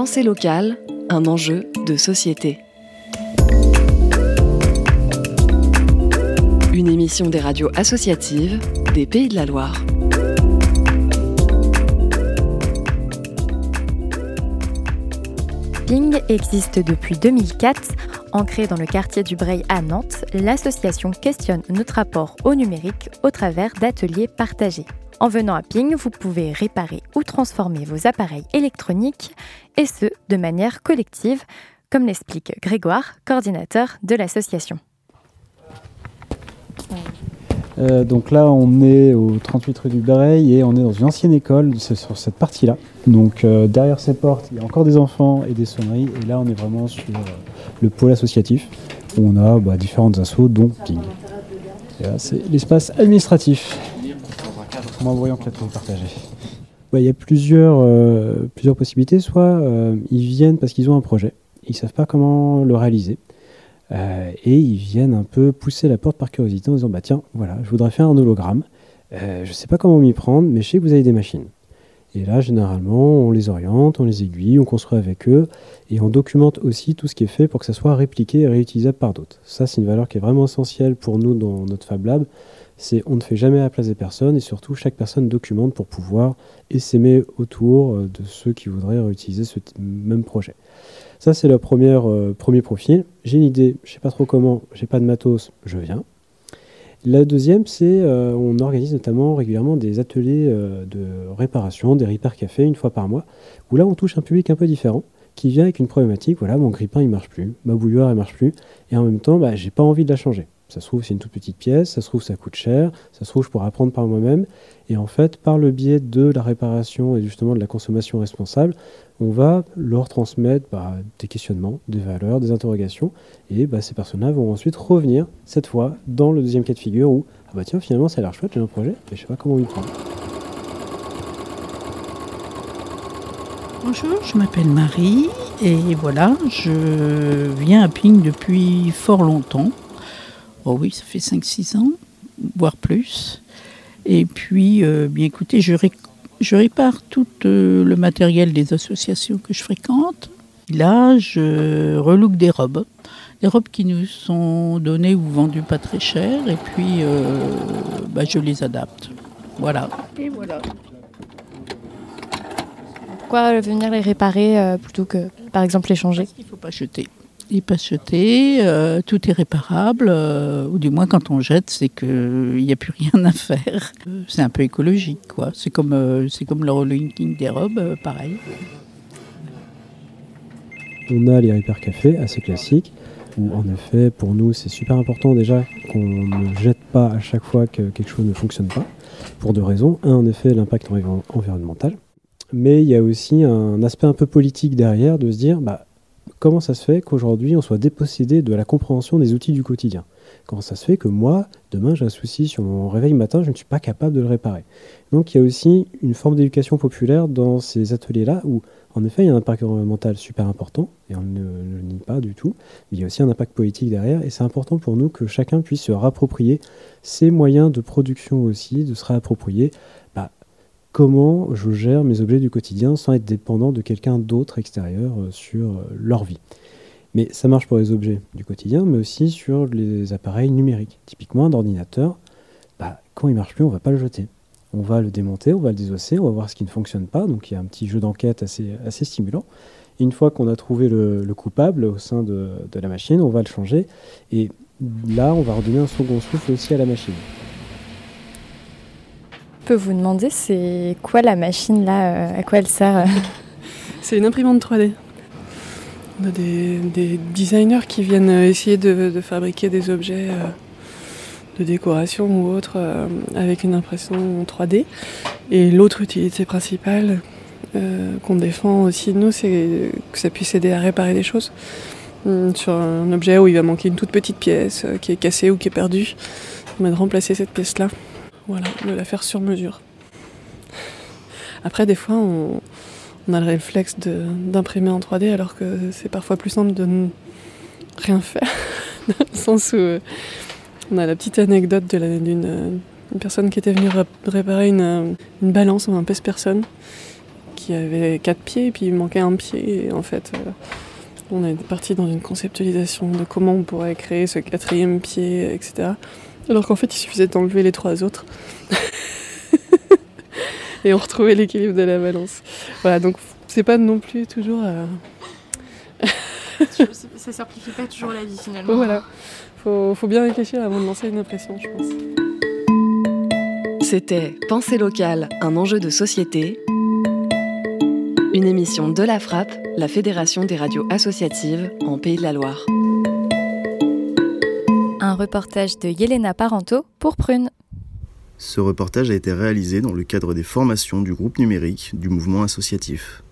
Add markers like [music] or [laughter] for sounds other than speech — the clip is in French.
Pensée locale, un enjeu de société. Une émission des radios associatives des Pays de la Loire. Ping existe depuis 2004. Ancrée dans le quartier du Breil à Nantes, l'association questionne notre rapport au numérique au travers d'ateliers partagés. En venant à Ping, vous pouvez réparer ou transformer vos appareils électroniques, et ce, de manière collective, comme l'explique Grégoire, coordinateur de l'association. Euh, donc là, on est au 38 rue du Breil et on est dans une ancienne école, c'est sur cette partie-là. Donc euh, derrière ces portes, il y a encore des enfants et des sonneries. Et là, on est vraiment sur euh, le pôle associatif où on a bah, différentes dont Ping. C'est l'espace administratif moins voyant que partagée. il y a plusieurs, plusieurs possibilités. Soit ils viennent parce qu'ils ont un projet, ils ne savent pas comment le réaliser. Euh, et ils viennent un peu pousser la porte par curiosité en disant bah tiens voilà je voudrais faire un hologramme euh, je ne sais pas comment m'y prendre mais je sais que vous avez des machines et là généralement on les oriente on les aiguille on construit avec eux et on documente aussi tout ce qui est fait pour que ça soit répliqué et réutilisable par d'autres ça c'est une valeur qui est vraiment essentielle pour nous dans notre Fab Lab c'est on ne fait jamais à la place des personnes et surtout chaque personne documente pour pouvoir essaimer autour euh, de ceux qui voudraient réutiliser ce même projet ça, c'est le euh, premier profil. J'ai une idée, je ne sais pas trop comment, j'ai pas de matos, je viens. La deuxième, c'est euh, on organise notamment régulièrement des ateliers euh, de réparation, des repair café une fois par mois, où là on touche un public un peu différent qui vient avec une problématique. Voilà, mon grippin il marche plus, ma bouilloire elle marche plus, et en même temps, bah, j'ai pas envie de la changer. Ça se trouve, c'est une toute petite pièce, ça se trouve, ça coûte cher, ça se trouve, je pourrais apprendre par moi-même. Et en fait, par le biais de la réparation et justement de la consommation responsable, on va leur transmettre bah, des questionnements, des valeurs, des interrogations. Et bah, ces personnes-là vont ensuite revenir, cette fois, dans le deuxième cas de figure où, ah bah tiens, finalement, ça a l'air chouette, j'ai un projet, mais je sais pas comment y prendre. Bonjour, je m'appelle Marie et voilà, je viens à Ping depuis fort longtemps. Oh oui, ça fait 5-6 ans, voire plus. Et puis, euh, bien écoutez, je, répare tout euh, le matériel des associations que je fréquente. Là, je relook des robes. Des robes qui nous sont données ou vendues pas très cher. Et puis, euh, bah, je les adapte. Voilà. Et voilà. Pourquoi venir les réparer plutôt que, par exemple, les changer? Il ne faut pas jeter n'est pas jeté, euh, tout est réparable, euh, ou du moins quand on jette, c'est qu'il n'y a plus rien à faire. C'est un peu écologique, quoi. C'est comme, euh, c'est comme le relinking des robes, pareil. On a les repair cafés assez classiques, où en effet, pour nous, c'est super important déjà qu'on ne jette pas à chaque fois que quelque chose ne fonctionne pas, pour deux raisons. Un, en effet, l'impact environnemental. Mais il y a aussi un aspect un peu politique derrière de se dire, bah, comment ça se fait qu'aujourd'hui on soit dépossédé de la compréhension des outils du quotidien? Comment ça se fait que moi, demain j'ai un souci sur mon réveil matin, je ne suis pas capable de le réparer? Donc il y a aussi une forme d'éducation populaire dans ces ateliers-là où en effet il y a un impact environnemental super important, et on ne, le nie pas du tout, mais il y a aussi un impact politique derrière, et c'est important pour nous que chacun puisse se rapproprier ces moyens de production aussi, de se réapproprier comment je gère mes objets du quotidien sans être dépendant de quelqu'un d'autre extérieur euh, sur euh, leur vie. Mais ça marche pour les objets du quotidien, mais aussi sur les appareils numériques. Typiquement, un ordinateur, bah, quand il marche plus, on ne va pas le jeter. On va le démonter, on va le désosser, on va voir ce qui ne fonctionne pas. Donc il y a un petit jeu d'enquête assez, assez stimulant. Une fois qu'on a trouvé le, coupable au sein de la machine, on va le changer. Et là, on va redonner un second souffle aussi à la machine peux vous demander, c'est quoi la machine là euh, À quoi elle sert euh [laughs] C'est une imprimante 3D. On a des, designers qui viennent euh, essayer de, fabriquer des objets de décoration ou autre avec une impression 3D. Et l'autre utilité principale qu'on défend aussi nous, c'est que ça puisse aider à réparer des choses. Hum, sur un objet où il va manquer une toute petite pièce qui est cassée ou qui est perdue, on va remplacer cette pièce-là. Voilà, de la faire sur mesure. Après, des fois, on, a le réflexe d'imprimer en 3D alors que c'est parfois plus simple de ne rien faire. [laughs] Dans le sens où euh, on a la petite anecdote d'une personne qui était venue réparer une, balance ou un pèse-personne qui avait quatre pieds et puis il manquait un pied. Et en fait, euh, on est parti dans une conceptualisation de comment on pourrait créer ce quatrième pied, etc. Alors qu'en fait, il suffisait d'enlever les trois autres. [laughs] et on retrouvait l'équilibre de la balance. Voilà, donc c'est pas non plus toujours. Euh, ça simplifie pas toujours la vie finalement. Voilà, faut, faut bien réfléchir avant de lancer une impression, je pense. C'était Pensée locale, un enjeu de société. Une émission de la Frappe, la Fédération des radios associatives en Pays de la Loire. Un reportage de Yelena Parento pour Prune. Ce reportage a été réalisé dans le cadre des formations du groupe numérique du mouvement associatif.